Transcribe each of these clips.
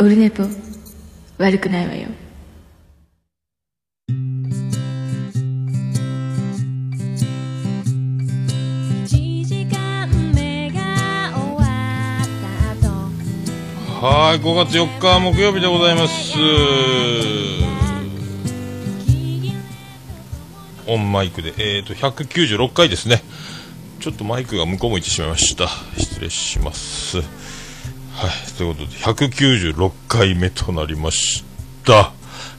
オルネポ悪くないわよ。1時間目が終わった後。はい5月4日木曜日でございます。オンマイクで。えっ、ー、と196回ですね。ちょっとマイクが向こう向いてしまいました。失礼しますはい。ということで196回目となりました、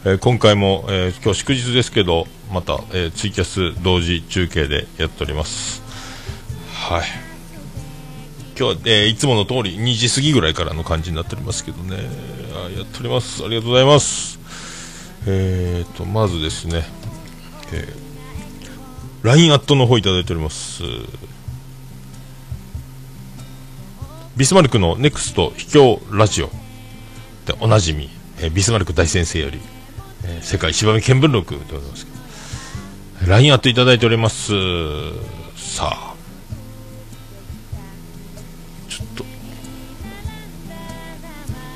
えー今回も、えー今日祝日ですけどまた、えーツイキャス同時中継でやっております。はい。今日は、えーいつもの通り2時過ぎぐらいからの感じになっておりますけどね。あやっております。ありがとうございます。えーとまずですね、えー LINE アットの方いただいております。ビスマルクのネクスト秘境ラジオ。でおなじみ、えービスマルク大先生より、えー世界芝見見聞録でございますけど。LINE アットいただいております。さあ。ちょっと。は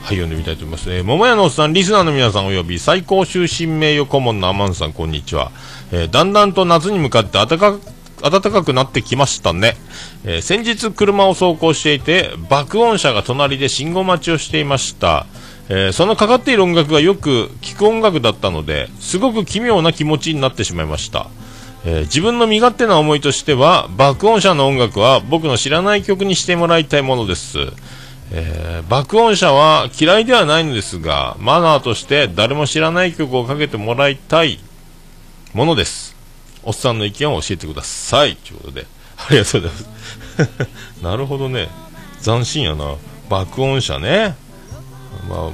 い読んでみたいと思います、えー、桃屋のおっさんリスナーの皆さんおよび最高終身名誉顧問のアマンさんこんにちは、えーだんだんと夏に向かって暖か暖かくなってきましたね、えー先日車を走行していて爆音車が隣で信号待ちをしていました。えーそのかかっている音楽がよく聴く音楽だったのですごく奇妙な気持ちになってしまいました、えー自分の身勝手な思いとしては爆音車の音楽は僕の知らない曲にしてもらいたいものです、えー爆音車は嫌いではないのですがマナーとして誰も知らない曲をかけてもらいたいものです。おっさんの意見を教えてください。ということで。ありがとうございます。なるほどね。斬新やな。爆音車ね。まあ、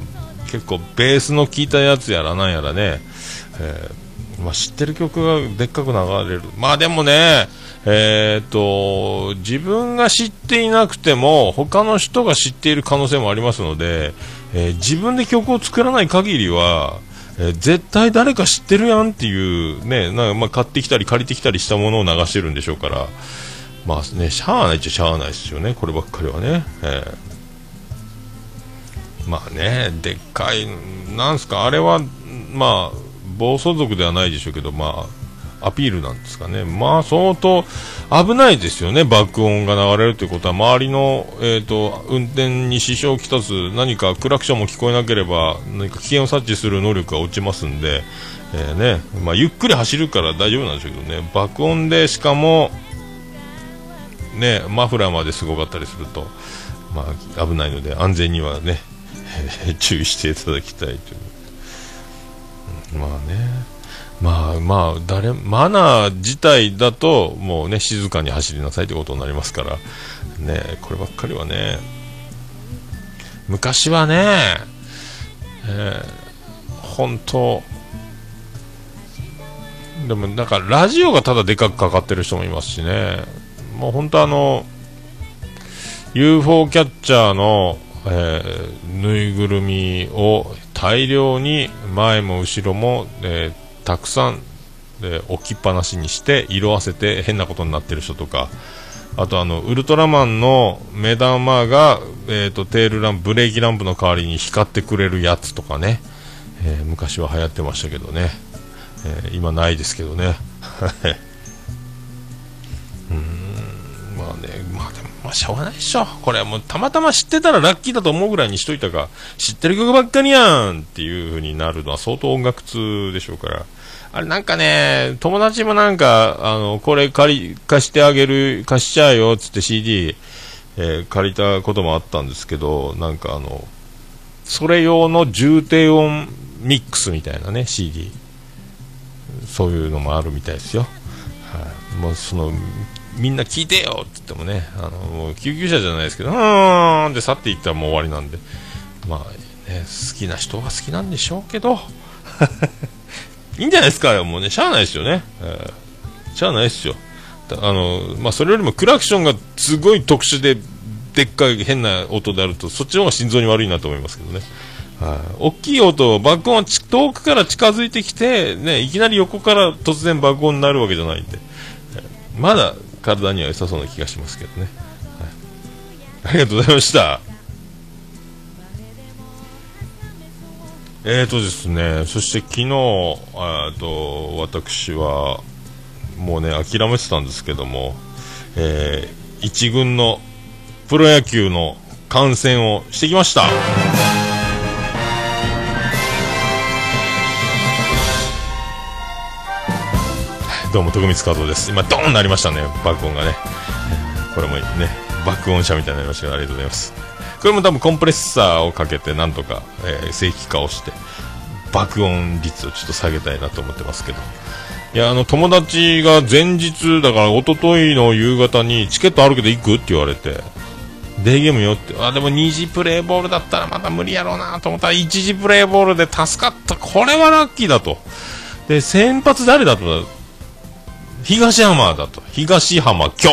結構ベースの効いたやつやらなんやらね、えーまあ、知ってる曲がでっかく流れる。まあでもねえーっと自分が知っていなくても他の人が知っている可能性もありますので、えー自分で曲を作らない限りは、え絶対誰か知ってるやんっていうねなんかまあ買ってきたり借りてきたりしたものを流してるんでしょうから。まあねしゃあないっちゃしゃあないですよねこればっかりはね、えー。まあね、でっかい、なんすか、あれは、まあ、暴走族ではないでしょうけど、まあ、アピールなんですかね、まあ、相当危ないですよね、爆音が流れるということは、周りの、えー、と運転に支障をきたす、何かクラクションも聞こえなければ、何か危険を察知する能力が落ちますんで、えーね。まあ、ゆっくり走るから大丈夫なんでしょうけどね、爆音で、しかも、ね、マフラーまですごかったりすると、まあ、危ないので、安全にはね、注意していただきたいという、まあね。まあまあ誰マナー自体だともうね静かに走りなさいということになりますから。ねこればっかりはね。昔はね、えー本当。でもなんかラジオがただでかくかかってる人もいますしね。もう本当あの UFO キャッチャーの、えーぬいぐるみを大量に前も後ろも、えーたくさん、えー置きっぱなしにして色あせて変なことになってる人とかあとあのウルトラマンの目玉が、えー、とテールランブレーキランプの代わりに光ってくれるやつとかね、えー昔は流行ってましたけどね、えー今ないですけどね。あ、しょうがないでしょ。これもうたまたま知ってたらラッキーだと思うぐらいにしといたが、知ってる曲ばっかりやんっていう風になるのは相当音楽通でしょうから。あれなんかね、友達もなんか、あの、これ借り、貸してあげる、貸しちゃうよっつって CD、えー借りたこともあったんですけど、なんかあの、それ用の重低音ミックスみたいなね、CD。そういうのもあるみたいですよ。はい、もうそのみんな聞いてよって言ってもねあのもう救急車じゃないですけどうーんって去っていったらもう終わりなんで。まあね好きな人は好きなんでしょうけど。いいんじゃないですかもうね。しゃあないですよね、えーしゃあないですよ。あのまあそれよりもクラクションがすごい特殊ででっかい変な音であるとそっちの方が心臓に悪いなと思いますけどね。はい。大きい音、爆音は遠くから近づいてきて、ね、いきなり横から突然爆音になるわけじゃないんで、まだ体には良さそうな気がしますけどね。はいありがとうございました。えーとですね、そして昨日、えーと、私は、もうね、諦めてたんですけども、えー、一軍のプロ野球の観戦をしてきました。どうも、徳光加藤です。今、ドーンなりましたね、爆音がね。これもね、爆音車みたいになりましたけど、ありがとうございます。これも多分コンプレッサーをかけて、なんとか、えー、正規化をして、爆音率をちょっと下げたいなと思ってますけど。いや、あの、友達が前日、だから、一昨日の夕方に、チケットあるけど行くって言われて、デーゲームよって、あ、でも2次プレイボールだったらまた無理やろうなと思ったら、1次プレイボールで助かった。これはラッキーだと。で、先発誰だと東浜だと。東浜今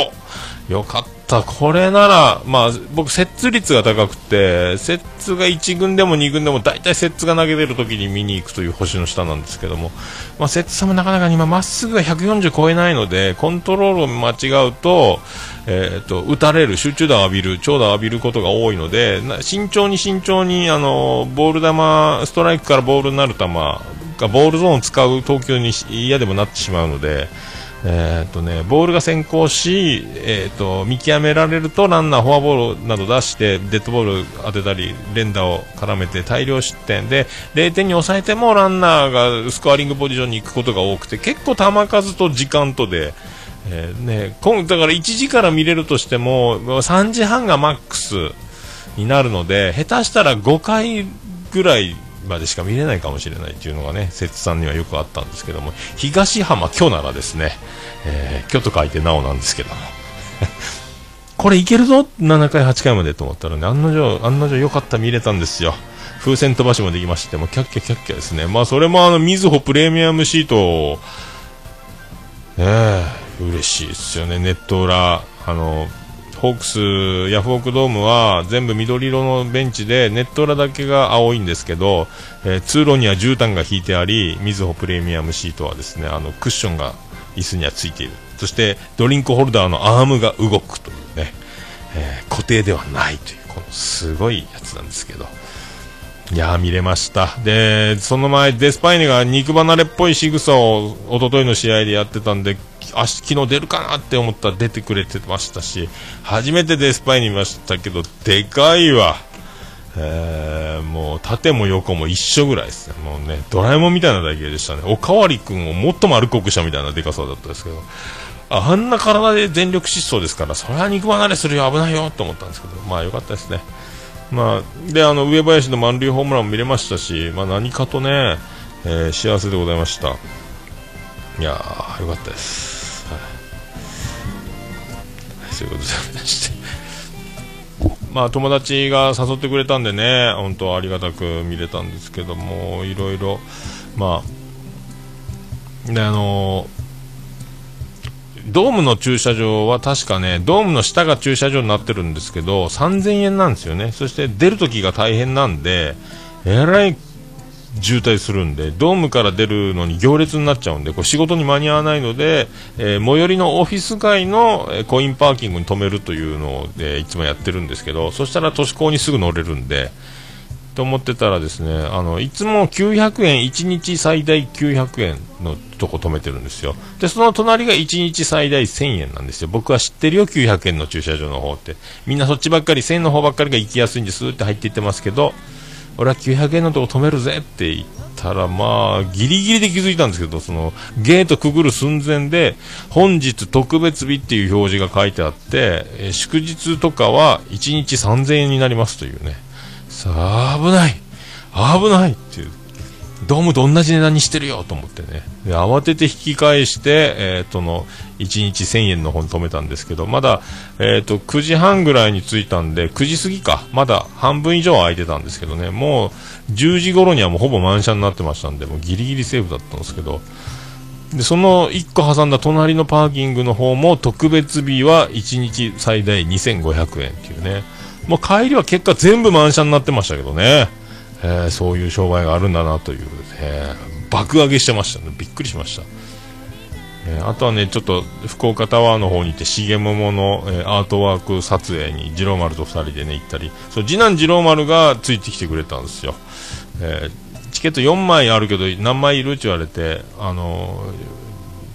日。よかった。これなら、まあ、僕、接ッ率が高くて、接ッが1軍でも2軍でも、大体接ッが投げてる時に見に行くという星の下なんですけども、まあ、接ッさんもなかなか今、まっすぐが140超えないので、コントロールを間違うと、えっ、と、打たれる、集中打を浴びる、長打を浴びることが多いので、慎重に慎重に、あの、ボール球、ストライクからボールになる球が、ボールゾーンを使う投球に嫌でもなってしまうので、えーとね、ボールが先行し、えーと、見極められるとランナー、フォアボールなど出してデッドボール当てたり連打を絡めて大量失点で0点に抑えてもランナーがスコアリングポジションに行くことが多くて結構球数と時間とで、えーね、今だから1時から見れるとしても3時半がマックスになるので下手したら5回ぐらいまでしか見れないかもしれないっていうのがね、摂さんにはよくあったんですけども、東浜今日ならですね、えー、今日と書いてなおなんですけども、これいけるぞ !7 回、8回までと思ったらね、案の定、案の定良かった見れたんですよ。風船飛ばしもできまして、もうキャッキャキャッキャですね。まあそれもあの、みずほプレミアムシート、ねえ、嬉しいですよね、ネット裏、あの、ホークス、ヤフオクドームは全部緑色のベンチでネット裏だけが青いんですけど、えー、通路には絨毯が引いてありみずほプレミアムシートはですねあのクッションが椅子にはついている。そしてドリンクホルダーのアームが動くというね、えー、固定ではないというこのすごいやつなんですけど。いや見れました。でその前デスパイネが肉離れっぽい仕草を一昨日の試合でやってたんで明日昨日出るかなって思ったら出てくれてましたし初めてデスパイに見ましたけどでかいわ、えー、もう縦も横も一緒ぐらいですねもうねドラえもんみたいな体型でしたねおかわり君をもっと丸くくしたみたいなでかさだったですけどあんな体で全力疾走ですからそれは肉離れするよ危ないよと思ったんですけどまあ良かったですねまあ、であの上林の満塁ホームランも見れましたし、まあ、何かとね、えー、幸せでございました。いやー、よかったです。そういうことでましてまあ友達が誘ってくれたんでね本当ありがたく見れたんですけどもいろいろまあであのドームの駐車場は確かね、ドームの下が駐車場になってるんですけど、3000円なんですよね。そして出るときが大変なんで、えらい渋滞するんで、ドームから出るのに行列になっちゃうんで、これ仕事に間に合わないので、えー、最寄りのオフィス街の、コインパーキングに止めるというのを、えー、いつもやってるんですけど、そしたら都市高にすぐ乗れるんで、と思ってたらですね、あの、いつも900円、1日最大900円のとこ止めてるんですよ。で、その隣が1日最大1000円なんですよ。僕は知ってるよ、900円の駐車場の方って。みんなそっちばっかり、1000円の方ばっかりが行きやすいんですって入っていってますけど、俺は900円のとこ止めるぜって言ったら、まあ、ギリギリで気づいたんですけど、その、ゲートくぐる寸前で、本日特別日っていう表示が書いてあって、え祝日とかは1日3000円になりますというね。さあ、危ない危ないっていう。ドームと同じ値段にしてるよと思ってね。で、慌てて引き返して、えっ、との、1日1000円の方に止めたんですけど、まだ、えっ、と、9時半ぐらいに着いたんで、9時過ぎか。まだ半分以上空いてたんですけどね、もう10時頃にはもうほぼ満車になってましたんで、もうギリギリセーフだったんですけど、で、その1個挟んだ隣のパーキングの方も特別日は1日最大2500円っていうね。もう帰りは結果全部満車になってましたけどね。えー、そういう商売があるんだなという、えー、爆上げしてましたね。びっくりしました。えー、あとはね、ちょっと福岡タワーの方に行って、重桃の、えー、アートワーク撮影に次郎丸と2人でね、行ったり、そう次男次郎丸がついてきてくれたんですよ。え、チケット4枚あるけど何枚いるって言われて、あの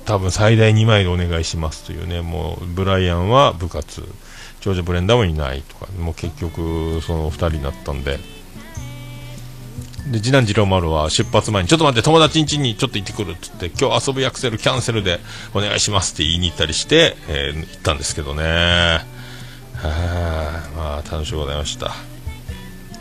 多分最大2枚でお願いしますというね、もうブライアンは部活、長女ブレンダーもいないとか、もう結局その2人になったんで、で次男次郎丸は出発前にちょっと待って友達ん家にちょっと行ってくるっつって今日遊ぶヤクセルキャンセルでお願いしますって言いに行ったりして、えー行ったんですけどね。はあまあ楽しゅうございました。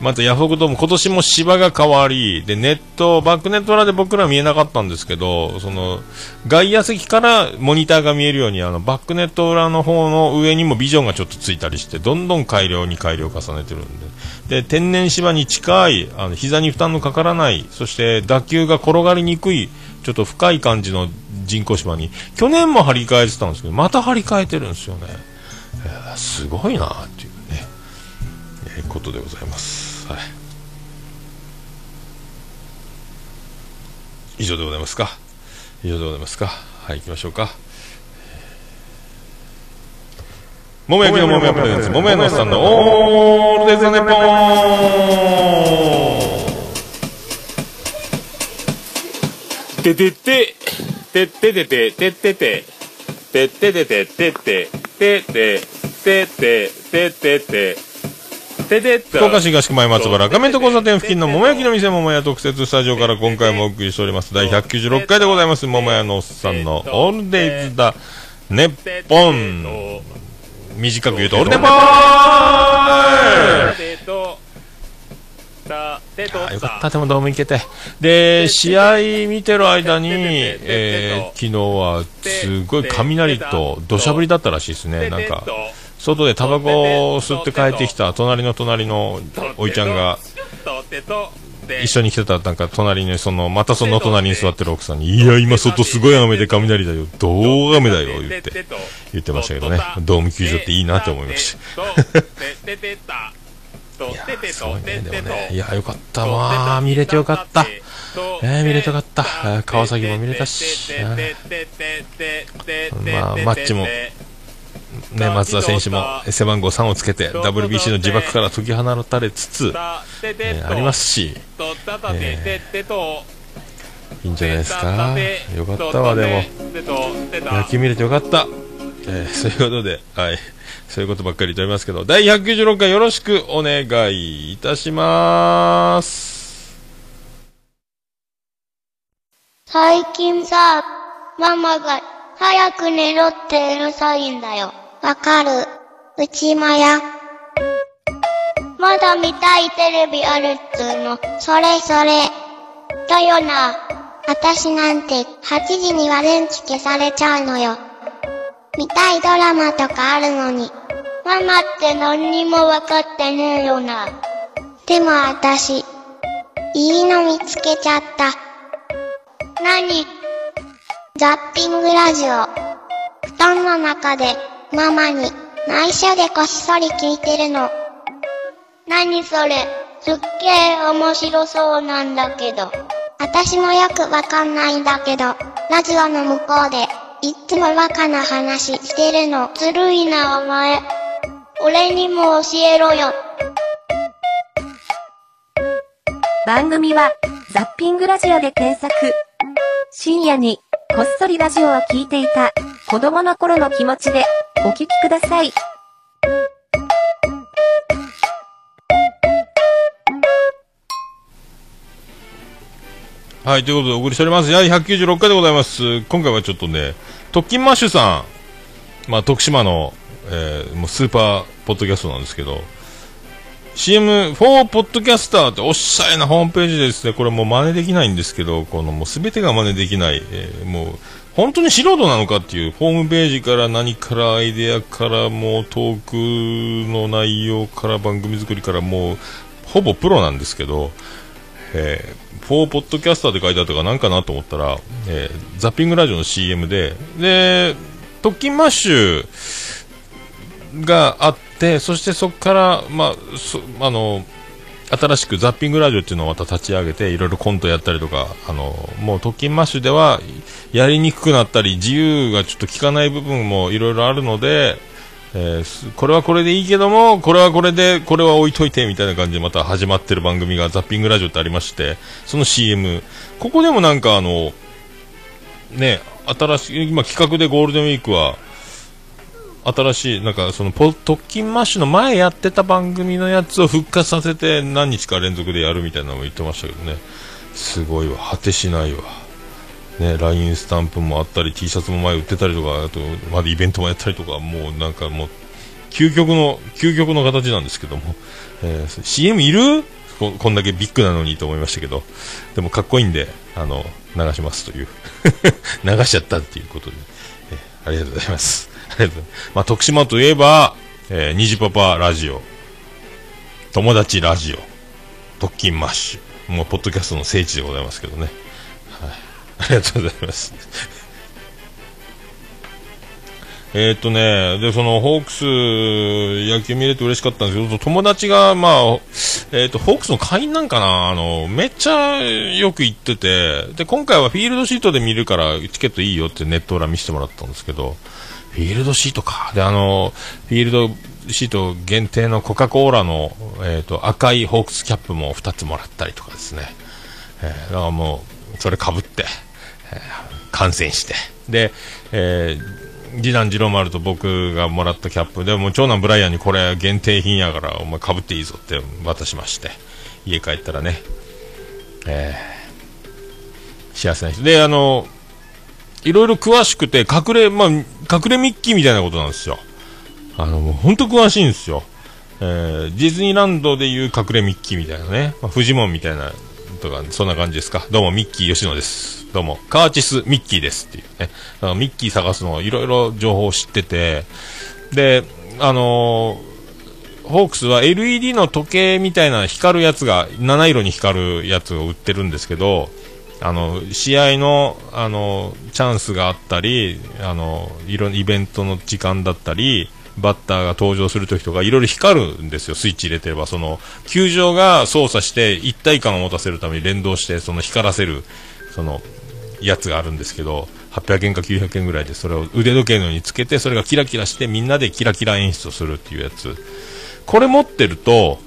またヤフオクドーム今年も芝が変わりでネットバックネット裏で僕ら見えなかったんですけどその外野席からモニターが見えるようにあのバックネット裏の方の上にもビジョンがちょっとついたりしてどんどん改良に改良を重ねてるんで。で天然芝に近いあの膝に負担のかからないそして打球が転がりにくいちょっと深い感じの人工芝に去年も張り替えてたんですけどまた張り替えてるんですよね、すごいなっていうね、えーことでございます、はい、以上でございますか？以上でございますか？はい行きましょうか。桃焼きの桃屋プレゼンツ桃屋のおっさんの。オールデザ・ネッポン。ててて、てっててて、てってて、てっててて、てって、てって、てって、てってて、ててって、福岡市東区前松原画面と交差点付近の桃焼きの店桃屋特設スタジオから今回もお送りしております。第196回でございます。桃屋のおっさんのオールデイズ・ザ・ネッポン。短く言うとオールデンボーイ。てと、た、てと、あよかった、でもドーム行けて。で、試合見てる間に、えー昨日はすごい雷と土砂降りだったらしいですね。なんか、外でタバコを吸って帰ってきた隣の隣のおいちゃんが、一緒に来てた、なんか隣に、その、またその隣に座ってる奥さんに、いや、今外すごい雨で雷だよ、どう雨だよ、言って、言ってましたけどね。ドーム球場っていいなって思いました。いやーすごいね、でもね。いや、よかったわー、見れてよかった。えー、見れてよかった。えー川崎も見れたし、えーまあマッチもね、松田選手も背番号3をつけて WBC の自爆から解き放たれつつ、えーありますし、いいんじゃないですか。よかったわ、でも。野球見れてよかった。えーそういうことで、はい。そういうことばっかり言っておりますけど、第196回よろしくお願いいたします。最近さ、ママが早く寝ろってうるさいんだよ。わかる。うちもや。まだ見たいテレビあるっつうの。それそれ。だよな。あたしなんて8時には電池消されちゃうのよ。見たいドラマとかあるのに。ママって何にもわかってねえよな。でもあたし、いいの見つけちゃった。何？ザッピングラジオ。布団の中でママに内緒でこっそり聞いてるの。何それすっげえ面白そうなんだけど。私もよくわかんないんだけど、ラジオの向こうでいっつもバカな話してるの。ずるいなお前。俺にも教えろよ。番組は、ザッピングラジオで検索。深夜に、こっそりラジオを聞いていた、子供の頃の気持ちで、お聞きください。はい、ということでお送りしております。第196回でございます。今回はちょっとね、特勤マッシュさん、まあ、徳島の、えーもうスーパーポッドキャストなんですけど、CM4 ポッドキャスターっておっしゃいなホームページですね、これもう真似できないんですけど、このもう全てが真似できない、えーもう本当に素人なのかっていう、ホームページから何からアイデアからもうトークの内容から番組作りからもうほぼプロなんですけど、えー、フォーポッドキャスターって書いてあったからなんかなと思ったら、えーザッピングラジオの CM で、で、特勤マッシュがあって、そしてそこから、まあ、あの、新しくザッピングラジオっていうのをまた立ち上げて、いろいろコントやったりとか、あの、もう特勤マッシュでは、やりにくくなったり、自由がちょっと効かない部分もいろいろあるので、えーこれはこれでいいけども、これはこれで、これは置いといてみたいな感じでまた始まってる番組がザッピングラジオってありまして、その CM、ここでもなんかあの、ね、新しい、今企画でゴールデンウィークは、新しい、なんかそのポ特勤マッシュの前やってた番組のやつを復活させて何日か連続でやるみたいなのも言ってましたけどね。すごいわ、果てしないわ。ね、LINE スタンプもあったり T シャツも前売ってたりとかあとまだイベントもやったりとかもうなんかもう究極の究極の形なんですけども、えー CM いる？ここんだけビッグなのにと思いましたけど。でもかっこいいんであの流しますという。流しちゃったっていうことで、えーありがとうございます。ま、あ、徳島といえば、えー、虹パパラジオ。友達ラジオ。特勤マッシュ。もうポッドキャストの聖地でございますけどね。はい。ありがとうございます。えっとね、で、その、ホークス、野球見れて嬉しかったんですけど、友達が、まあ、えーっと、ホークスの会員なんかな、あの、めっちゃよく行ってて、で、今回はフィールドシートで見るから、チケットいいよってネット裏見せてもらったんですけど、フィールドシートか。で、あの、フィールドシート限定のコカ・コーラの、えーっと、赤いホークスキャップも2つもらったりとかですね。えーだからもう、それかぶって、えー観戦して、で、えー次男次郎丸と僕がもらったキャップ。でも長男ブライアンにこれ限定品やからお前かぶっていいぞって渡しまして。家帰ったらね、えー幸せな人。であのいろいろ詳しくて隠れまあ隠れミッキーみたいなことなんですよ。あのもう本当詳しいんですよ。えーディズニーランドでいう隠れミッキーみたいなね、まあ、フジモンみたいなとかそんな感じですか。どうもミッキー吉野です。どうもカーチスミッキーですっていうね。ミッキー探すのいろいろ情報を知ってて。であのーホークスは LED の時計みたいな光るやつが七色に光るやつを売ってるんですけどあの試合のあのチャンスがあったりあのいろイベントの時間だったりバッターが登場するときとかいろいろ光るんですよ、スイッチ入れてれば。その球場が操作して一体感を持たせるために連動してその光らせるそのやつがあるんですけど800円か900円ぐらいでそれを腕時計のようにつけてそれがキラキラしてみんなでキラキラ演出をするっていうやつ。これ持ってると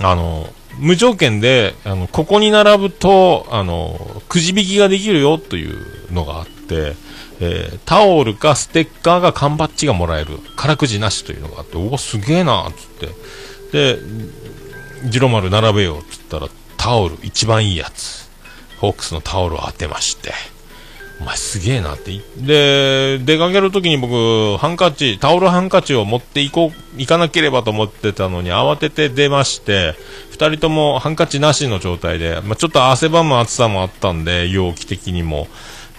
あの無条件であのここに並ぶとあのくじ引きができるよというのがあって、えータオルかステッカーが缶バッジがもらえる空くじなしというのがあっておおすげえなっつって。でジロ丸並べようっつったらタオル一番いいやつ。ホークスのタオルを当てまして。お前すげえなって。で出かけるときに僕ハンカチタオルハンカチを持っていこう行かなければと思ってたのに慌てて出まして2人ともハンカチなしの状態で、まあ、ちょっと汗ばむ暑さもあったんで容器的にも。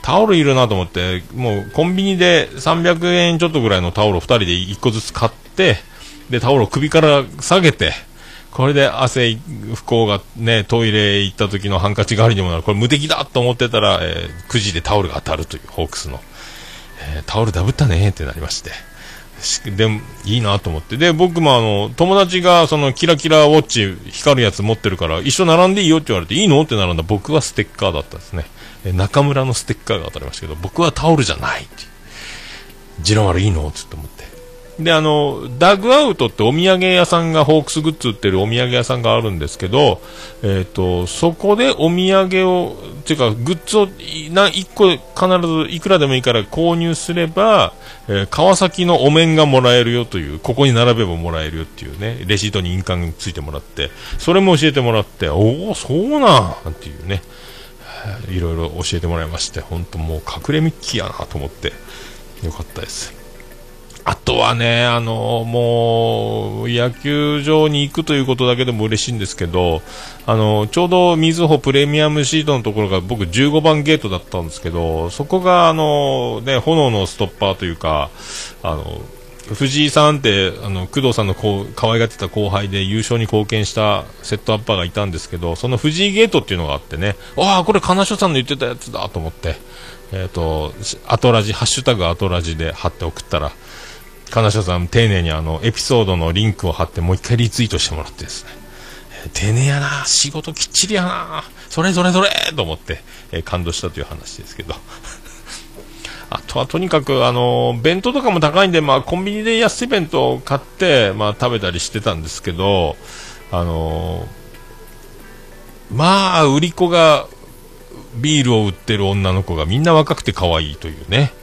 タオルいるなと思ってもうコンビニで300円ちょっとぐらいのタオルを2人で1個ずつ買ってでタオルを首から下げてこれで汗不幸がね、トイレ行った時のハンカチ代わりにもなる。これ無敵だと思ってたら、えー9時でタオルが当たるという、ホークスの。えータオルダブったねってなりまして。でも、いいなと思って。で、僕もあの、友達がそのキラキラウォッチ光るやつ持ってるから、一緒並んでいいよって言われて、いいのって並んだ僕はステッカーだったんですね。え中村のステッカーが当たりましたけど、僕はタオルじゃないって。ジロマルいいのって思って。で、あの、ダグアウトってお土産屋さんが、ホークスグッズ売ってるお土産屋さんがあるんですけど、えっ、と、そこでお土産を、ていうか、グッズをな1個必ずいくらでもいいから購入すれば、えー川崎のお面がもらえるよという、ここに並べばもらえるよっていうね、レシートに印鑑がついてもらって、それも教えてもらって、おお、そうなんっていうね、いろいろ教えてもらいまして、本当もう隠れミッキーやなと思って、よかったです。あとはね、あのもう野球場に行くということだけでも嬉しいんですけど、あのちょうどみずほプレミアムシートのところが僕15番ゲートだったんですけど、そこがあの、ね、炎のストッパーというか、あの藤井さんってあの工藤さんのこう可愛がってた後輩で優勝に貢献したセットアッパーがいたんですけど、その藤井ゲートっていうのがあってね、ああ、これ金所さんの言ってたやつだと思って、えっ、と、アトラジ、ハッシュタグアトラジで貼って送ったら、金城さん丁寧にあのエピソードのリンクを貼ってもう一回リツイートしてもらってですね、えー丁寧やな。仕事きっちりやな。それそれそれと思って、えー感動したという話ですけど。あとはとにかく、あの、弁当とかも高いんで、まあ、コンビニで安い弁当を買って、まあ、食べたりしてたんですけど、あの、まあ、売り子が、ビールを売ってる女の子がみんな若くて可愛いというね。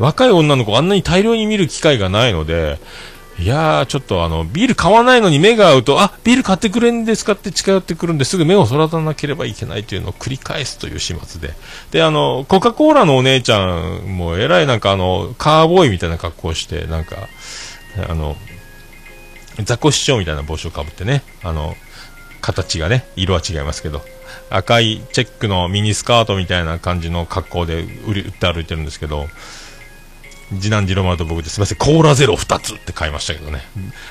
若い女の子あんなに大量に見る機会がないので、いやー、ちょっとあの、ビール買わないのに目が合うと、あ、ビール買ってくれんですかって近寄ってくるんですぐ目をそらさなければいけないというのを繰り返すという始末で。で、あの、コカ・コーラのお姉ちゃんもえらいなんかあの、カーボーイみたいな格好をして、なんか、あの、雑魚市長みたいな帽子をかぶってね、あの、形がね、色は違いますけど、赤いチェックのミニスカートみたいな感じの格好で売り売って歩いてるんですけど、次男次郎丸と僕ですみません、コーラゼロ2つって買いましたけどね。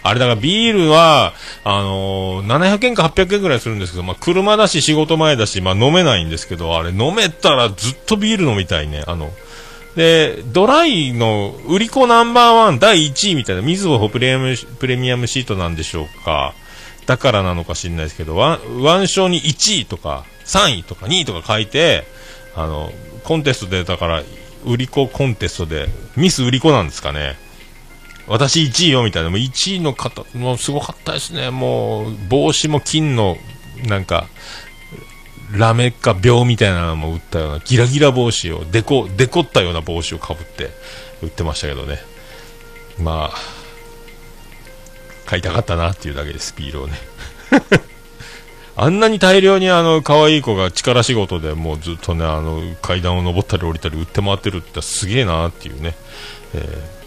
あれだからビールは、あのー700円か800円ぐらいするんですけど、まあ車だし仕事前だし、まあ飲めないんですけど、あれ飲めたらずっとビール飲みたいね。あの、で、ドライの売り子ナンバーワン第1位みたいな、水穂プレミアムプレミアムシートなんでしょうか。だからなのか知んないですけど、ワン、腕章に1位とか、3位とか2位とか書いて、あの、コンテストで、だから、売り子コンテストで、ミス売り子なんですかね。私1位よみたいな、もう1位の方、もうすごかったですね。もう、帽子も金の、なんか、ラメか病みたいなのも売ったような、ギラギラ帽子を、デコ、デコったような帽子をかぶって、売ってましたけどね。まあ、買いたかったなっていうだけです、ビールをね。あんなに大量にあの、可愛い子が力仕事でもうずっとね、あの、階段を登ったり降りたり売って回ってるってすげえなっていうね、えー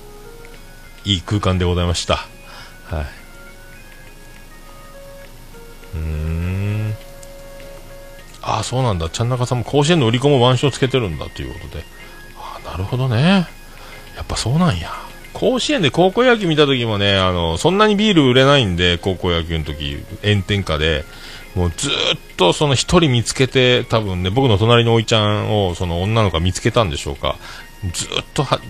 いい空間でございました。はい。うーん。ああ、そうなんだ。ちゃんなかさんも甲子園の売り子も腕章つけてるんだということで。ああ、なるほどね。やっぱそうなんや。甲子園で高校野球見た時もね、あの、そんなにビール売れないんで、高校野球の時、炎天下で、もうずっとその一人見つけて、多分ね、僕の隣のおいちゃんをその女の子が見つけたんでしょうか。ずっとは、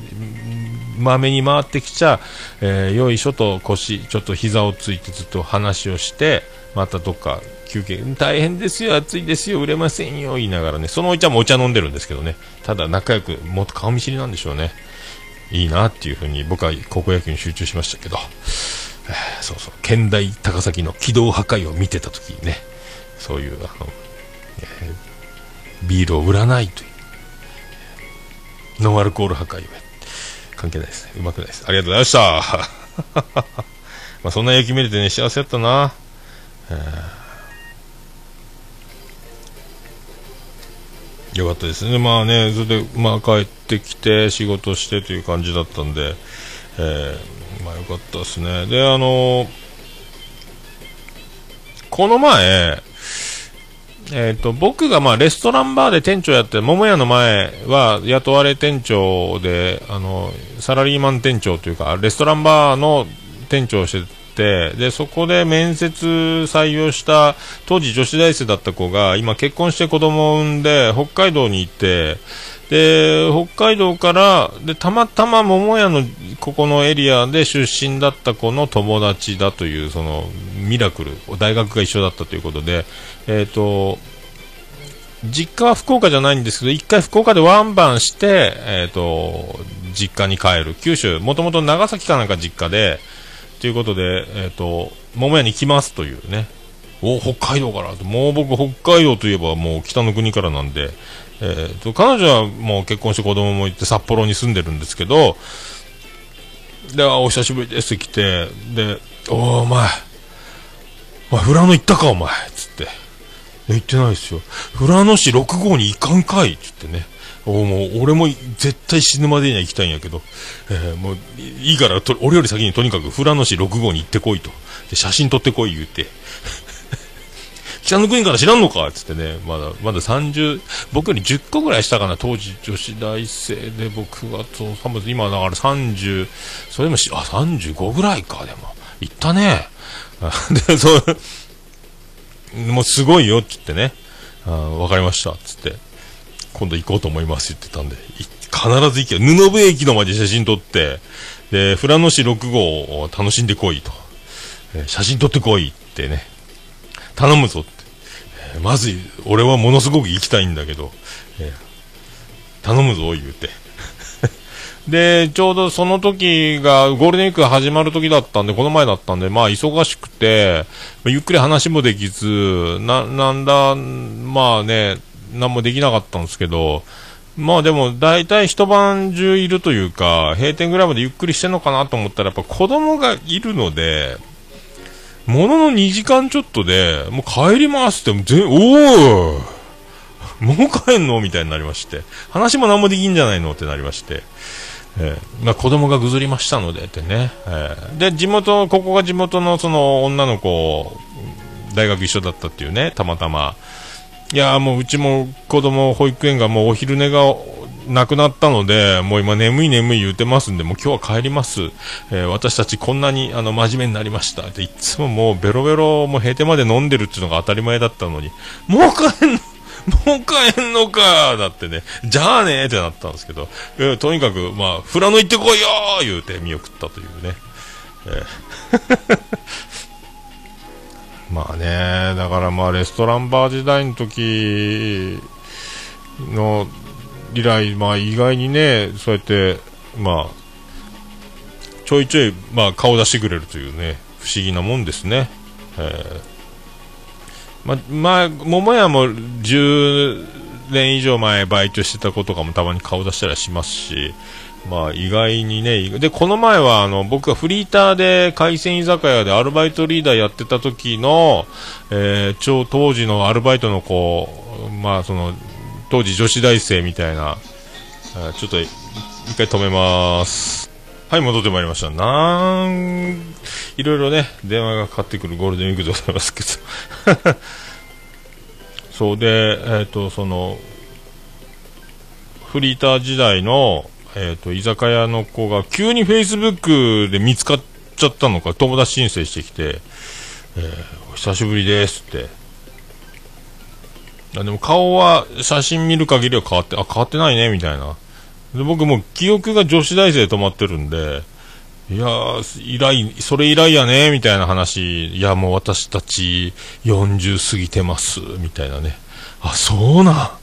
まめに回ってきちゃ、えーよいしょと腰、ちょっと膝をついてずっと話をして、またどっか休憩、大変ですよ、暑いですよ、売れませんよ、言いながらね、そのおいちゃんもお茶飲んでるんですけどね、ただ仲良く、もっと顔見知りなんでしょうね。いいなっていうふうに僕は高校野球に集中しましたけど、えーそうそう、県大高崎の軌道破壊を見てた時にね、そういう、あの、えービールを売らないという、ノンアルコール破壊をやって関係ないですね。うまくないです。ありがとうございました。まあそんな雪見れてね、幸せやったな。えーよかったですね。まあね、それで、まあ帰ってきて仕事してという感じだったんで、えーまあよかったですね。で、あのこの前、えっ、と、僕がまあレストランバーで店長やって、桃屋の前は雇われ店長で、あの、サラリーマン店長というか、レストランバーの店長をしてて、で、そこで面接採用した、当時女子大生だった子が、今結婚して子供を産んで、北海道に行って、で、北海道から、で、たまたま桃屋のここのエリアで出身だった子の友達だという、その、ミラクル、大学が一緒だったということで、えっ、と、実家は福岡じゃないんですけど、一回福岡でワンバンして、えっ、と、実家に帰る。九州、もともと長崎かなんか実家で、ということで、えっ、と、桃屋に来ますというね。お、北海道から。もう僕、北海道といえばもう北の国からなんで、えっ、と、彼女はもう結婚して子供もいて札幌に住んでるんですけど、で、お久しぶりですって来て、で、おお前、お前、富良野行ったか、お前、つって。行ってないですよ。富良野市6号に行かんかいつってね。おもう俺も絶対死ぬまでには行きたいんやけど、えーもういいから、俺より先にとにかく富良野市6号に行ってこいと。で、写真撮ってこい言うて。北の国から知らんのかっつってね、まだ、まだ30、僕より10個ぐらいしたかな、当時女子大生で僕はそう、今だから30、それでもし、あ、35ぐらいか、でも。行ったね。で、そう、もうすごいよ、っつってね。あわかりました、つって。今度行こうと思います、言ってたんで。必ず行け。布部駅の前で写真撮って、で、富良野市6号を楽しんでこいと。えー写真撮ってこいってね。頼むぞって。えーまず、俺はものすごく行きたいんだけど、えー頼むぞ、言うて。で、ちょうどその時がゴールデンウィークが始まる時だったんで、この前だったんで、まあ忙しくて、ゆっくり話もできず、な、なんだ、まあね、何もできなかったんですけど、まあでも大体一晩中いるというか、閉店ぐらいまでゆっくりしてんのかなと思ったら、やっぱ子供がいるので、ものの2時間ちょっとで、もう帰りますって、全、おーもう帰んのみたいになりまして。話も何もできんじゃないのってなりまして。えーまあ、子供がぐずりましたのでってね、えーで地元、ここが地元のその女の子、大学一緒だったっていうね、たまたま、いやもううちも子供保育園がもうお昼寝がなくなったので、もう今眠い眠い言うてますんで、もう今日は帰ります。えー私たちこんなにあの真面目になりましたって、いつももうベロベロもう閉店まで飲んでるっていうのが当たり前だったのに、もう帰んのもう帰んのかだってね、じゃあねってなったんですけど、えーとにかく、まあ、富良野行ってこいよー言うて見送ったというね。えー まあね、だからまあレストランバー時代の時の以来、まあ意外にね、そうやって、まあ、ちょいちょい、まあ顔出してくれるというね、不思議なもんですね。えーま、まあ、桃屋も10年以上前バイトしてた子とかもたまに顔出したりしますし、まあ意外にね、で、この前はあの、僕がフリーターで海鮮居酒屋でアルバイトリーダーやってた時の、えー、超当時のアルバイトの子、まあその、当時女子大生みたいな、ちょっと一回止めます。はい、戻ってまいりました。なん、いろいろね、電話がかかってくるゴールデンウィークでございますけど。そうで、えっ、と、その、フリーター時代の、えっ、と、居酒屋の子が急に Facebook で見つかっちゃったのか、友達申請してきて、えーお久しぶりですって。でも顔は写真見る限りは変わって、あ、変わってないね、みたいな。で僕も記憶が女子大生止まってるんで、いやー、以来、それ以来やね、みたいな話、いや、もう私たち40過ぎてます、みたいなね。あ、そうなん。あ、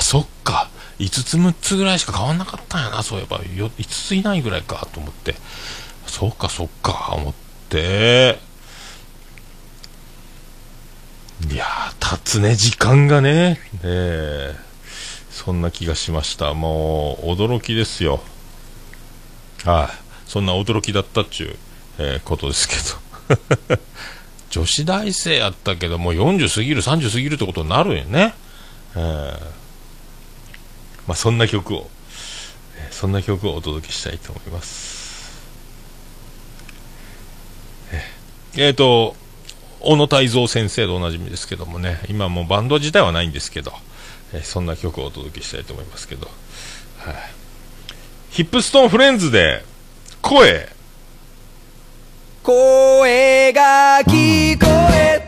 そっか。5つ6つぐらいしか変わんなかったんやな、そういえば。5ついないぐらいか、と思って。そっか、そっか、思って。いやー、経つね、時間がね。ええそんな気がしました。もう、驚きですよ。はい。そんな驚きだったっちゅう、えーことですけど。女子大生やったけど、もう40過ぎる、30過ぎるってことになるよね。えーまあ、そんな曲を、えーそんな曲をお届けしたいと思います。えーえーと、小野泰造先生でおなじみですけどもね、今もうバンド自体はないんですけど、えーそんな曲をお届けしたいと思いますけど、はい。ヒップストーンフレンズで、声、声が聞こえ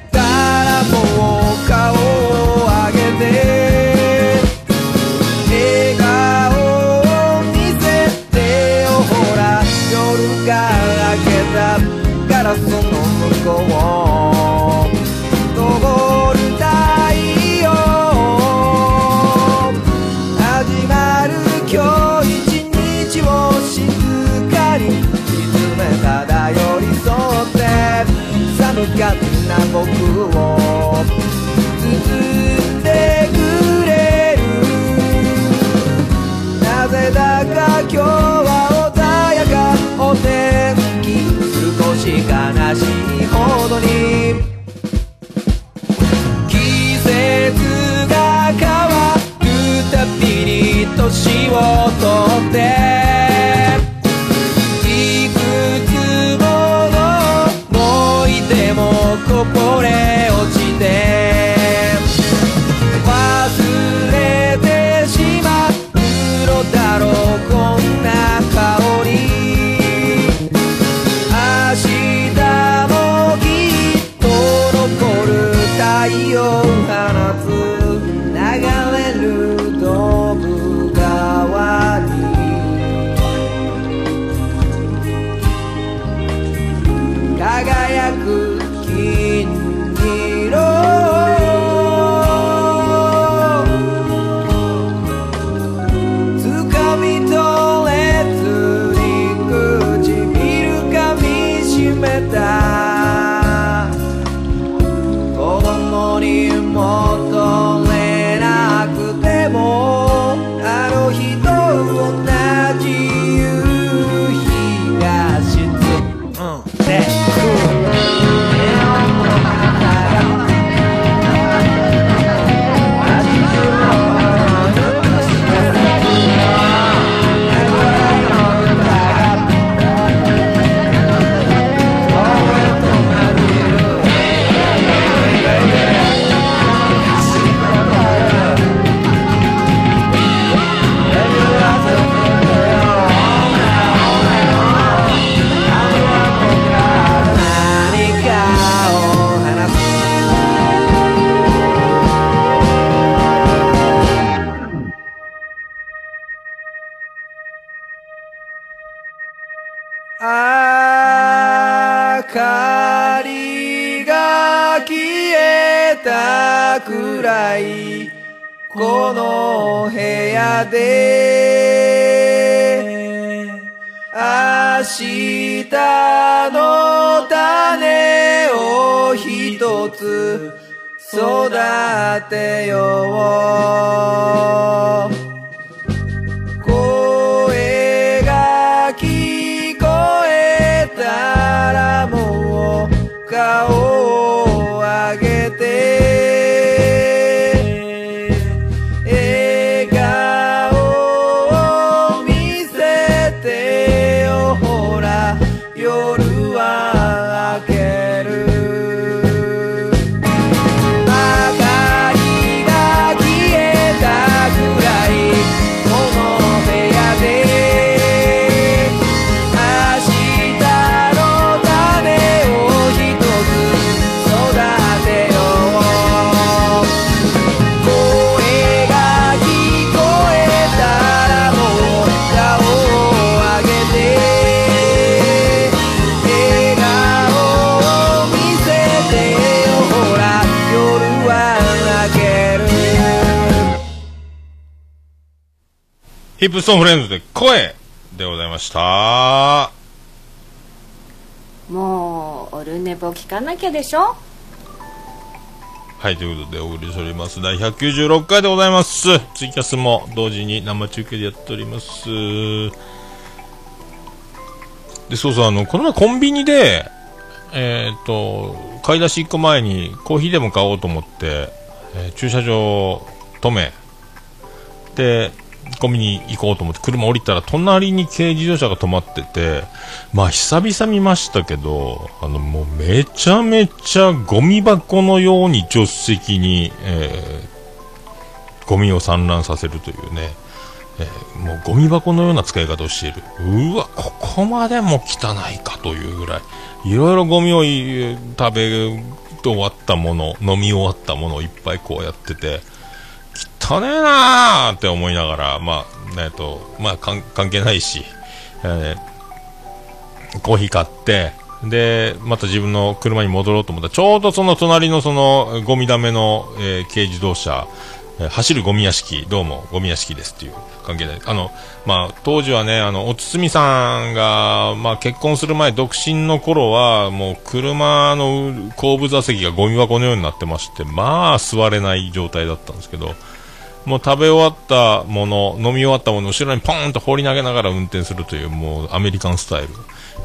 を包んでくれる。なぜだか今日は穏やか。お天気少し悲しいほどに季節が変わる。たびに年を取って。もヒップストーンフレンズで声でございました。もうオルネポ聞かなきゃでしょ？はい、ということでお送りしております。第196回でございます。ツイキャスも同時に生中継でやっております。で、そうそう、あの、この前コンビニで、えっ、と、買い出し1個前にコーヒーでも買おうと思って、えー駐車場を止め、で、コンビニ行こうと思って車降りたら隣に軽自動車が止まっててまあ久々見ましたけどあのもうめちゃめちゃゴミ箱のように助手席に、えーゴミを散乱させるというね、えーもうゴミ箱のような使い方をしている。うわここまでも汚いかというぐらい。いろいろゴミを食べ終わったもの飲み終わったものをいっぱいこうやってて汚ねえなーって思いながら、まあ、えっと、まあ、関係ないし、えーコーヒー買って、で、また自分の車に戻ろうと思ったら、ちょうどその隣のその、ゴミだめの、えー軽自動車、えー走るゴミ屋敷、どうも、ゴミ屋敷ですっていう関係で、あの、まあ、当時はね、あの、おつつみさんが、まあ、結婚する前、独身の頃は、もう、車の後部座席がゴミ箱のようになってまして、まあ、座れない状態だったんですけど、もう食べ終わったもの、飲み終わったものを後ろにポーンと放り投げながら運転するという、もうアメリカンスタイル。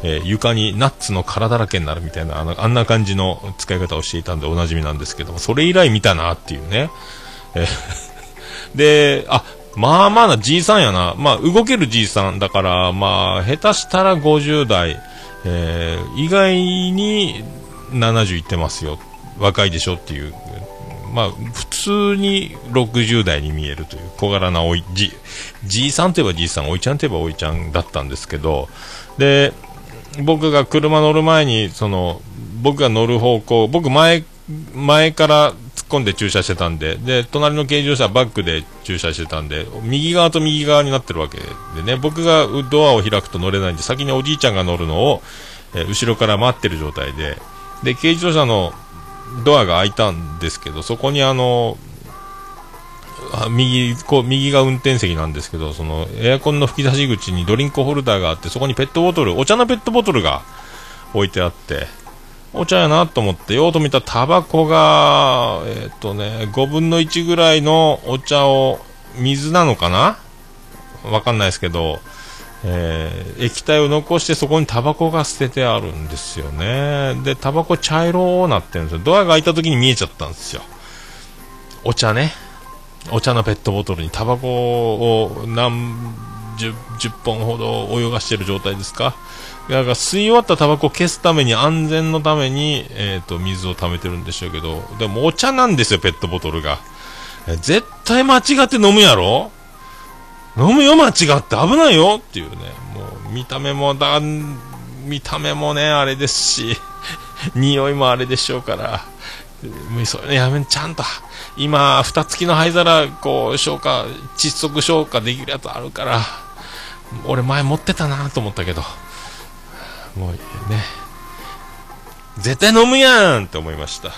えー床にナッツの殻だらけになるみたいな、あのあんな感じの使い方をしていたんでおなじみなんですけども、それ以来見たなっていうね。えー で、あ、まあまあなじいさんやな。まあ動けるじいさんだから、まあ下手したら50代、えー意外に70いってますよ。若いでしょっていう。まあ、普通に60代に見えるという小柄なおいじじいさんといえばじいさんおいちゃんといえばおいちゃんだったんですけどで僕が車乗る前にその僕が乗る方向僕前前から突っ込んで駐車してたんでで隣の軽自動車はバックで駐車してたんで右側と右側になってるわけでね僕がドアを開くと乗れないんで先におじいちゃんが乗るのを、え後ろから待ってる状態でで軽自動車のドアが開いたんですけど、そこにあの、あ右、こう、右が運転席なんですけど、その、エアコンの吹き出し口にドリンクホルダーがあって、そこにペットボトル、お茶のペットボトルが置いてあって、お茶やなと思って、ようと見たタバコが、えっ、とね、5分の1ぐらいのお茶を、水なのかな？わかんないですけど、えー液体を残してそこにタバコが捨ててあるんですよね。で、タバコ茶色なってるんですよ。ドアが開いた時に見えちゃったんですよ。お茶ね。お茶のペットボトルにタバコを何十十本ほど泳がしてる状態ですか。だから吸い終わったタバコを消すために安全のために、えー、と水を溜めてるんでしょうけど、でもお茶なんですよ、ペットボトルが。絶対間違って飲むやろ飲むよ間違って。危ないよ。っていうね、もう見た目もだ、見た目もね、あれですし、匂いもあれでしょうから、もうそう。やめん、ちゃんと、今、蓋付きの灰皿、こう、消化、窒息消化できるやつあるから、俺前持ってたなと思ったけど、もうね、絶対飲むやんって思いました。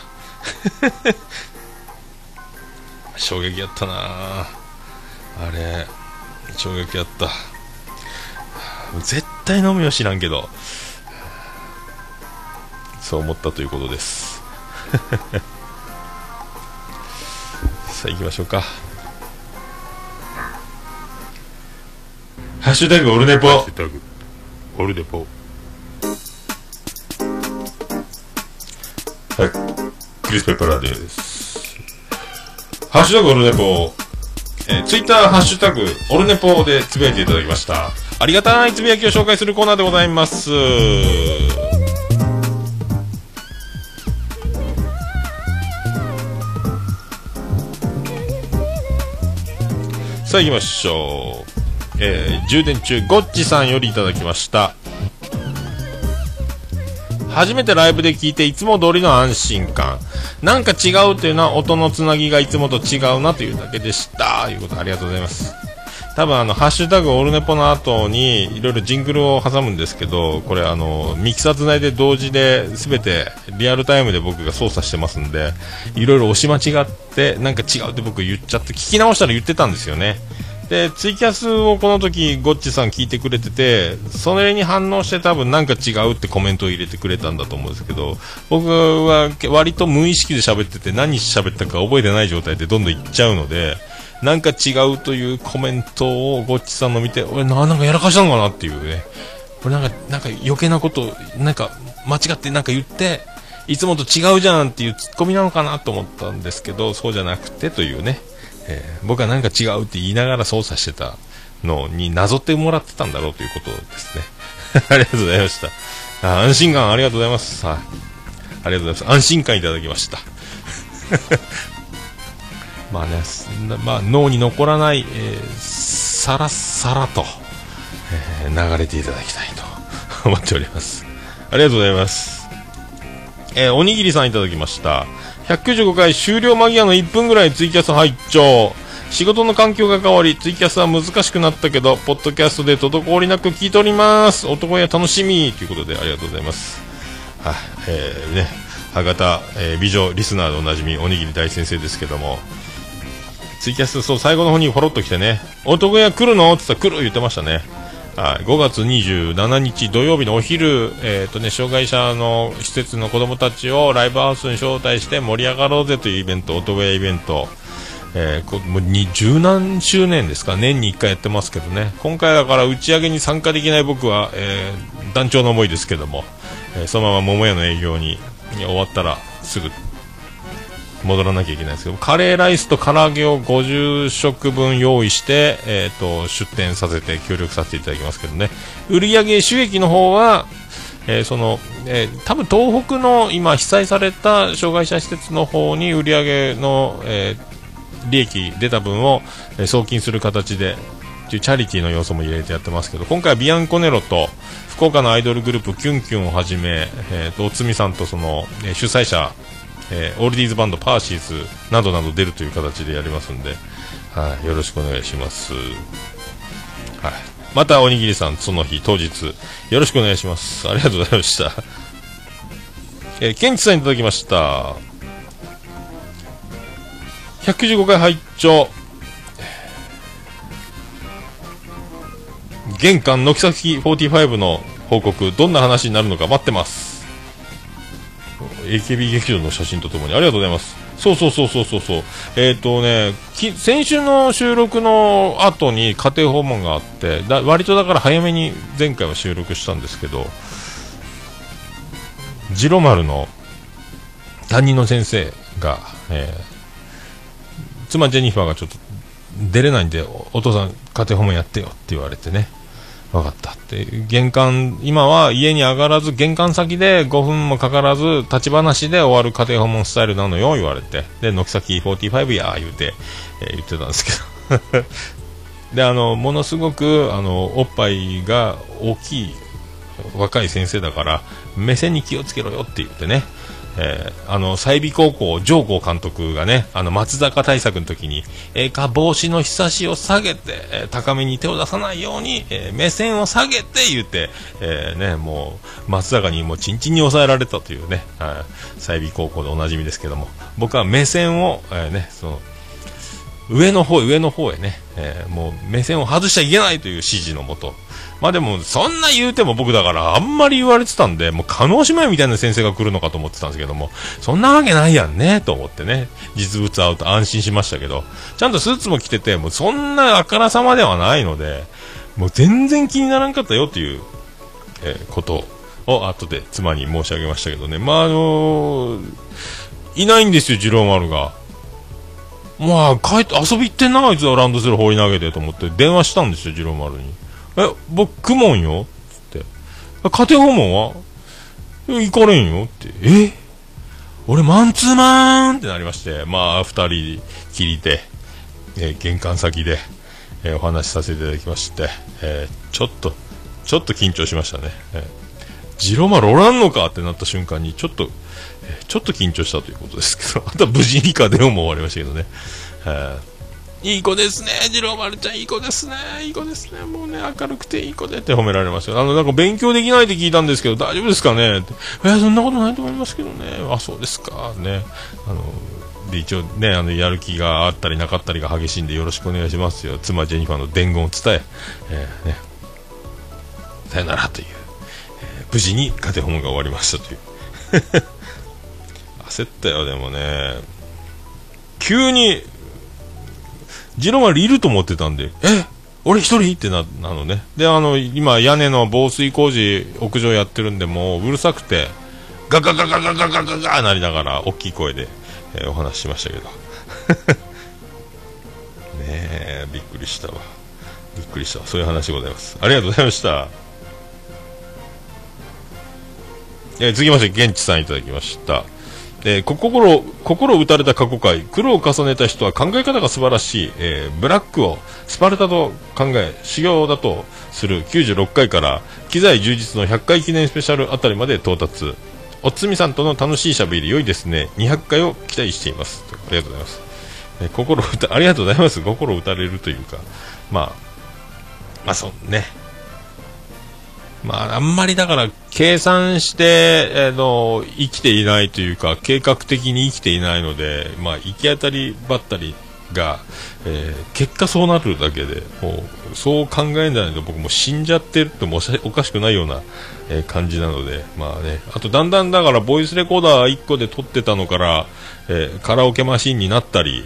衝撃やったな。あれ、衝撃やった。絶対飲むよ知らんけど、そう思ったということです。さあ行きましょうか。ハッシュタグオルネポ。ハッシュタグオルネポ。はい。クリス・ペプラーです。ハッシュタグオルネポ。えー、ツイッターハッシュタグオルネポでつぶやいていただきました。ありがたいつぶやきを紹介するコーナーでございます。さあ行きましょう。えー充電中、ゴッチさんよりいただきました。初めてライブで聞いていつも通りの安心感。なんか違うというのは音のつなぎがいつもと違うなというだけでした。ということありがとうございます。多分あの、ハッシュタグオルネポの後にいろいろジングルを挟むんですけど、これあの、ミキサーつないで同時で全てリアルタイムで僕が操作してますんで、いろいろ押し間違って、なんか違うって僕言っちゃって、聞き直したら言ってたんですよね。で、ツイキャスをこの時、ゴッチさん聞いてくれてて、それに反応して多分なんか違うってコメントを入れてくれたんだと思うんですけど、僕は割と無意識で喋ってて何喋ったか覚えてない状態でどんどん言っちゃうので、なんか違うというコメントをゴッチさんの見て、俺な、なんかやらかしたのかなっていうね。これなんか、なんか余計なこと、なんか間違ってなんか言って、いつもと違うじゃんっていうツッコミなのかなと思ったんですけど、そうじゃなくてというね。えー僕はなんか違うって言いながら操作してたのになぞってもらってたんだろうということですね。ありがとうございました。あ安心感ありがとうございます。はい。ありがとうございます。安心感いただきました。まあね、まあ、脳に残らない、えーさらさらと、えー流れていただきたいと 思っております。ありがとうございます。えーおにぎりさんいただきました。195回終了間際の1分ぐらいツイキャス拝聴仕事の環境が変わりツイキャスは難しくなったけどポッドキャストで滞りなく聞いております。男や楽しみということでありがとうございます。はいえー、ね。博多、えー美女リスナーでおなじみおにぎり大先生ですけども。ツイキャスそう最後の方にポロっと来てね。男屋来るの？って言ったら来る言ってましたね。はい、5月27日土曜日のお昼、えーとね、障害者の施設の子供たちをライブハウスに招待して盛り上がろうぜというイベント、男屋イイベント、えーこもう十何周年ですか、年に1回やってますけどね、今回だから打ち上げに参加できない僕は、えー団長の思いですけども、えーそのまま桃屋の営業に終わったらすぐ戻らなきゃいけないんですけどカレーライスと唐揚げを50食分用意して、えー、と出店させて協力させていただきますけどね。売上収益の方は、えーそのえー多分東北の今被災された障害者施設の方に売上の、え利益出た分を、え送金する形でっていうチャリティーの要素も入れてやってますけど今回はビアンコネロと福岡のアイドルグループキュンキュンをはじめ、えーとおつみさんとその、え主催者えーオールディーズバンドパーシーズなどなど出るという形でやりますんで、はい、よろしくお願いします。はい。またおにぎりさん、その日、当日、よろしくお願いします。ありがとうございました。えー、ケンチさんいただきました。195回拝聴玄関軒先45の報告、どんな話になるのか待ってます。AKB 劇場の写真とともにありがとうございます。そうそうそうそうそうそう。えっ、とね、先週の収録の後に家庭訪問があって、だ割とだから早めに前回は収録したんですけど、ジロマルの担任の先生が、えー妻ジェニファーがちょっと出れないんでお父さん家庭訪問やってよって言われてね分かったって玄関今は家に上がらず玄関先で5分もかからず立ち話で終わる家庭訪問スタイルなのよ言われて。で軒先45や言うて、えー言ってたんですけど。であのものすごくあのおっぱいが大きい若い先生だから目線に気をつけろよって言ってね、えーあの済美高校上皇監督がねあの松坂対策の時に、えーか帽子のひさしを下げて、えー高めに手を出さないように、えー目線を下げて言って、えーね、もう松坂にもうチンチンに抑えられたというねはい済美高校でおなじみですけども僕は目線を、えーね、その上の方へ上の方へね、えーもう目線を外しちゃいけないという指示のもとまあでもそんな言うても僕だからあんまり言われてたんでもう加納姉妹みたいな先生が来るのかと思ってたんですけどもそんなわけないやんねと思ってね。実物会うと安心しましたけど。ちゃんとスーツも着ててもうそんなあからさまではないのでもう全然気にならんかったよという、えーことを後で妻に申し上げましたけどね。まああのーいないんですよ、次郎丸が。まあ、帰って、遊び行ってんな、あいつは。ランドセル放り投げてと思って、電話したんですよ、次郎丸に。え、僕、クモンよつって。家庭訪問は？行かれんよって。え？俺、マンツーマンってなりまして、まあ、二人きりで、え玄関先で、えお話しさせていただきまして、えーちょっと、ちょっと緊張しましたね。えージロマルおらんのかってなった瞬間に、ちょっと、えーちょっと緊張したということですけど、あとは無事に家電も終わりましたけどね。はいいい子ですね、次郎丸ちゃん、いい子ですね、いい子ですね、もうね、明るくていい子で。って褒められましたよ。あの、なんか勉強できないって聞いたんですけど、大丈夫ですかね？って、えーそんなことないと思いますけどね、あ、そうですか、ね、あの、で、一応ね、あの、やる気があったりなかったりが激しいんで、よろしくお願いしますよ、妻ジェニファーの伝言を伝え、えーね、さよならという、えー無事に家庭訪問が終わりましたという。焦ったよ、でもね、急に、ジロマルいると思ってたんで、え？俺一人？ってな、なのね。で、あの、今、屋根の防水工事、屋上やってるんで、もう、うるさくて、ガガガガガガガガガなりながら、大きい声で、えーお話ししましたけど。ねえ、びっくりしたわ。びっくりしたわ。そういう話でございます。ありがとうございました。えー続きまして、現地さんいただきました。えー心、心打たれた過去回、苦労を重ねた人は考え方が素晴らしい、えーブラックをスパルタと考え、修行だとする96回から、機材充実の100回記念スペシャルあたりまで到達。おつみさんとの楽しい喋り、良いですね。200回を期待しています。ありがとうございます。えー心打た、ありがとうございます。心打たれるというか、まあ、まあそうね。まあ、あんまりだから、計算して、えーの、生きていないというか、計画的に生きていないので、まあ、行き当たりばったりが、えー結果そうなるだけで、もう、そう考えないと僕も死んじゃってるってもおしおかしくないような、えー感じなので、まあね、あとだんだんだから、ボイスレコーダー1個で撮ってたのから、えーカラオケマシンになったり、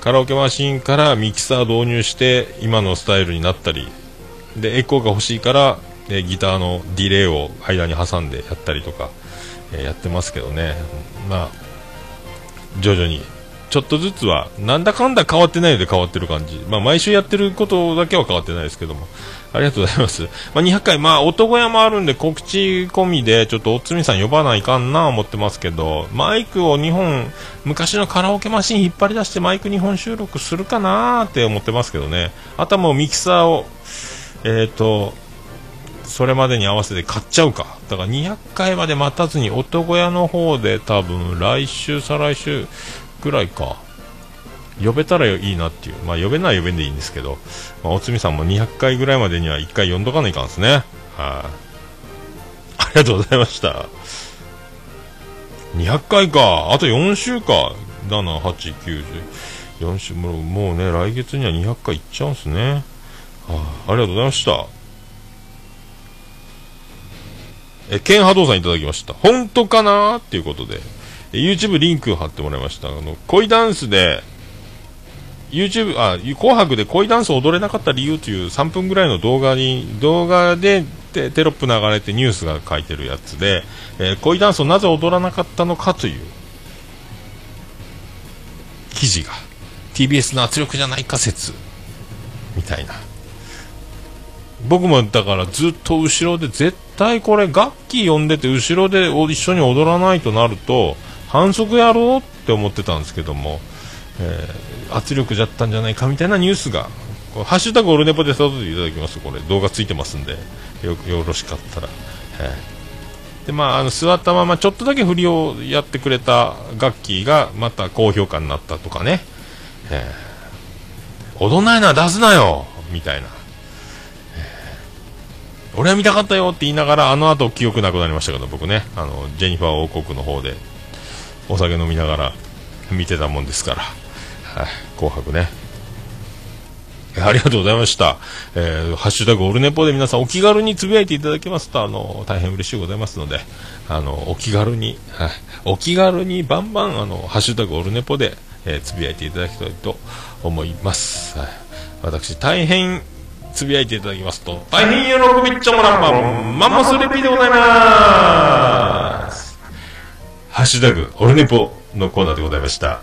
カラオケマシンからミキサー導入して、今のスタイルになったり、でエコーが欲しいから、えーギターのディレイを間に挟んでやったりとか、えーやってますけどね、まあ、徐々にちょっとずつはなんだかんだ変わってないので変わってる感じ、まあ、毎週やってることだけは変わってないですけども。ありがとうございます、まあ、200回、まあ、男屋もあるんで告知込みでちょっとおつみさん呼ばないかんな思ってますけどマイクを2本昔のカラオケマシン引っ張り出してマイク2本収録するかなって思ってますけどね。あとはもうミキサーをえっ、とそれまでに合わせて買っちゃうか。だから200回まで待たずに男屋の方で多分来週再来週ぐらいか。呼べたらいいなっていう。まあ呼べない呼べんでいいんですけど、まあ、おつみさんも200回ぐらいまでには1回呼んどかないかんですね。はい、ありがとうございました。200回か。あと4週か。78904週もうもうね来月には200回いっちゃうんすね。はあ、ありがとうございました。え、ケンハドさんいただきました。本当かなっていうことで、え YouTube リンク貼ってもらいました。あの、恋ダンスで、YouTube、あ、紅白で恋ダンス踊れなかった理由という3分ぐらいの動画に、動画でテテロップ流れてニュースが書いてるやつで、えー恋ダンスをなぜ踊らなかったのかという記事が TBS の圧力じゃないか説みたいな僕もだからずっと後ろで絶対これ楽器呼んでて後ろで一緒に踊らないとなると反則やろうって思ってたんですけども、えー圧力じゃったんじゃないかみたいなニュースがハッシュタグオルネポで育てていただきます。これ動画ついてますんでよろしかったら、えー。でまあ、あの座ったままちょっとだけ振りをやってくれた楽器がまた高評価になったとかね、えー。踊んないなら出すなよみたいな、俺は見たかったよって言いながらあの後記憶なくなりましたけど僕ね。あのジェニファー王国の方でお酒飲みながら見てたもんですから、はい、紅白ね。ありがとうございました。えーハッシュタグオルネポで皆さんお気軽につぶやいていただけますと、あの、大変嬉しいございますので、あの、お気軽に、はい、お気軽にバンバン、あの、ハッシュタグオルネポで、えーつぶやいていただきたいと思います。はい、私、大変つぶやいていただきますと、大変喜びっちょもらんばん、マンモスレピーでございます。ハッシュタグオルネポのコーナーでございました。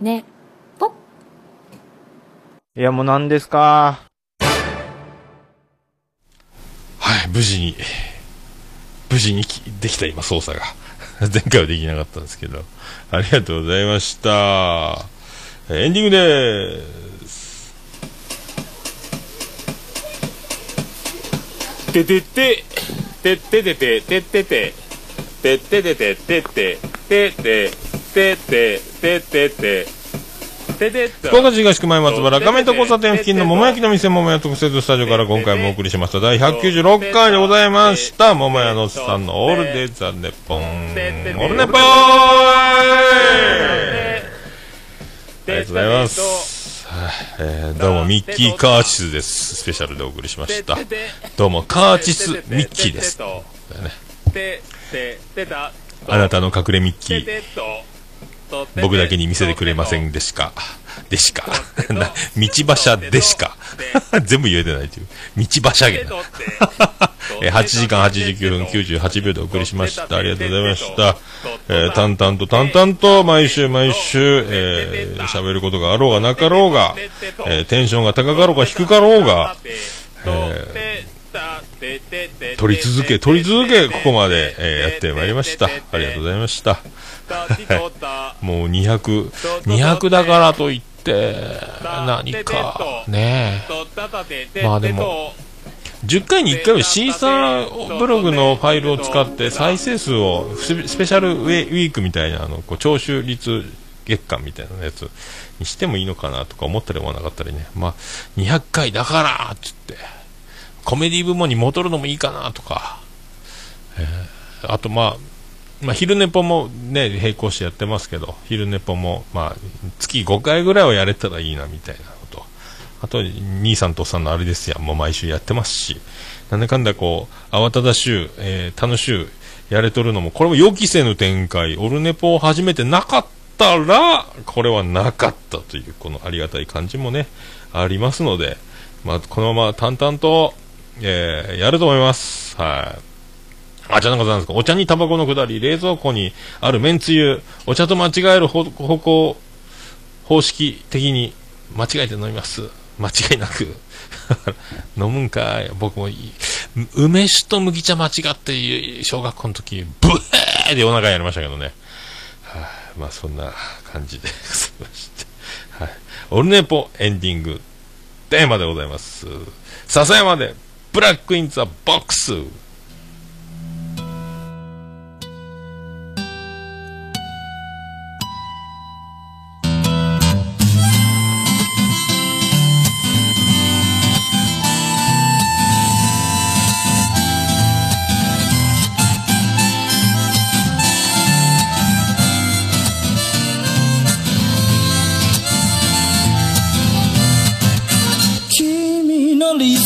ねぽいや、もう何ですか？はい、無事に、無事にきできた今操作が。前回はできなかったんですけど。ありがとうございました。えーエンディングでーす。ててててててててててててててててててててててて。て福岡市東区前松原亀戸交差点付近の桃焼きの店桃屋特設スタジオから今回もお送りしました。第196回でございました。桃屋のおっさんのオールデイザネポン。オールネポーありがとうございます、はいえーどうもミッキーカーチスです。スペシャルでお送りしました。どうもカーチスミッキーです、ね、あなたの隠れミッキー僕だけに見せてくれませんでしか。でしか。な道馬車でしか。全部言えてないという。道馬車げな。えー8時間89分98秒でお送りしました。ありがとうございました。えー淡々と淡々と毎週毎週、えー喋ることがあろうがなかろうが、えーテンションが高かろうが低かろうが、えー取り続け、取り続け、ここまで、えーやってまいりました。ありがとうございました。もう200、200だからといって、何か、ねえ。まあでも、10回に1回はシーサーブログのファイルを使って再生数をスペシャルウェウィークみたいなあのこう聴取率月間みたいなやつにしてもいいのかなとか思ったり思わなかったりね、まあ、200回だからっつってコメディ部門に戻るのもいいかなとか、えーあとまあまあ、昼寝ぽもね、並行してやってますけど、昼寝ぽも、まあ、月5回ぐらいはやれたらいいな、みたいなこと。あと、兄さんとおっさんのあれですやん、もう毎週やってますし、なんだかんだこう、慌ただしゅう、えー、楽しゅう、やれとるのも、これも予期せぬ展開、オルネポを始めてなかったら、これはなかったという、このありがたい感じもね、ありますので、まあ、このまま淡々と、えー、やると思います。はい。あ、じゃなかったんですか。お茶にタバコのくだり、冷蔵庫にあるめんつゆ、お茶と間違える方向、方式的に間違えて飲みます。間違いなく。飲むんかい。僕もいい。梅酒と麦茶間違って、小学校の時、ブエーでお腹やりましたけどね。はい、まあそんな感じでございまして。はい。オルネポエンディングテーマでございます。笹山で、ブラック・イン・ザ・ボックス。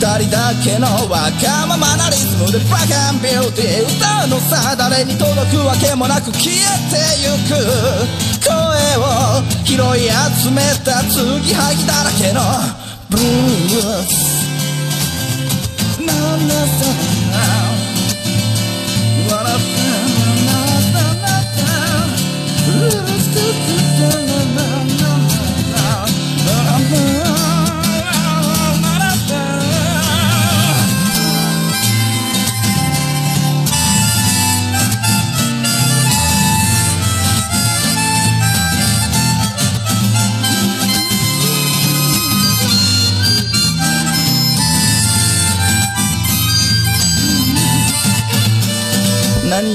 二人だけのわがままなリズムでブラックンビューティー歌うのさ誰に届くわけもなく消えてゆく声を拾い集めた継ぎはぎだらけのブルース。なんださ何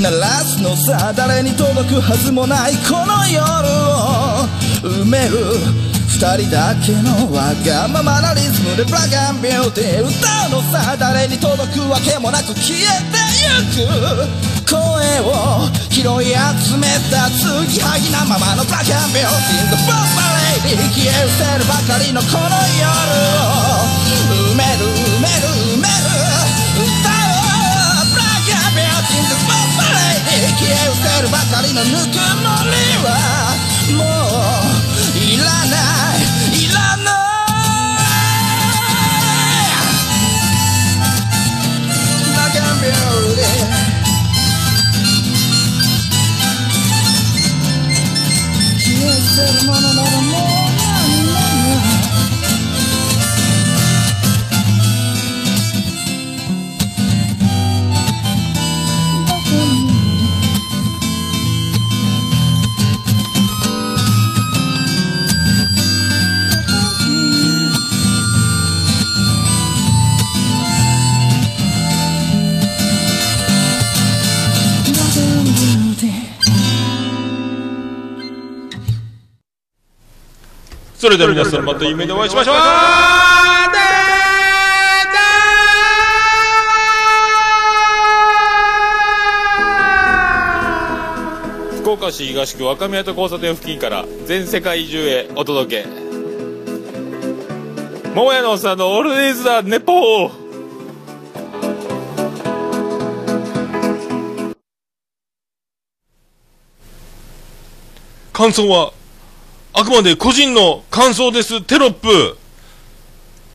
鳴らすのさ誰に届くはずもないこの夜を埋める二人だけのわがままなリズムでブラックアンビューティー歌うのさ誰に届くわけもなく消えてゆく。声を拾い集めた継ぎはぎなままのブラックアンビューティー The f o r Lady 消え失せるばかりのこの夜を。埋める埋める。消え失せるばかりのぬくもりはもういらないいらない。中身を売れ消え失せるものならそれでは皆さんまた夢でお会いしましょう福岡市東区若宮と交差点付近から全世界中へお届け。桃屋のさんのオールディーズだネポー。感想は、あくまで個人の感想です。テロップ。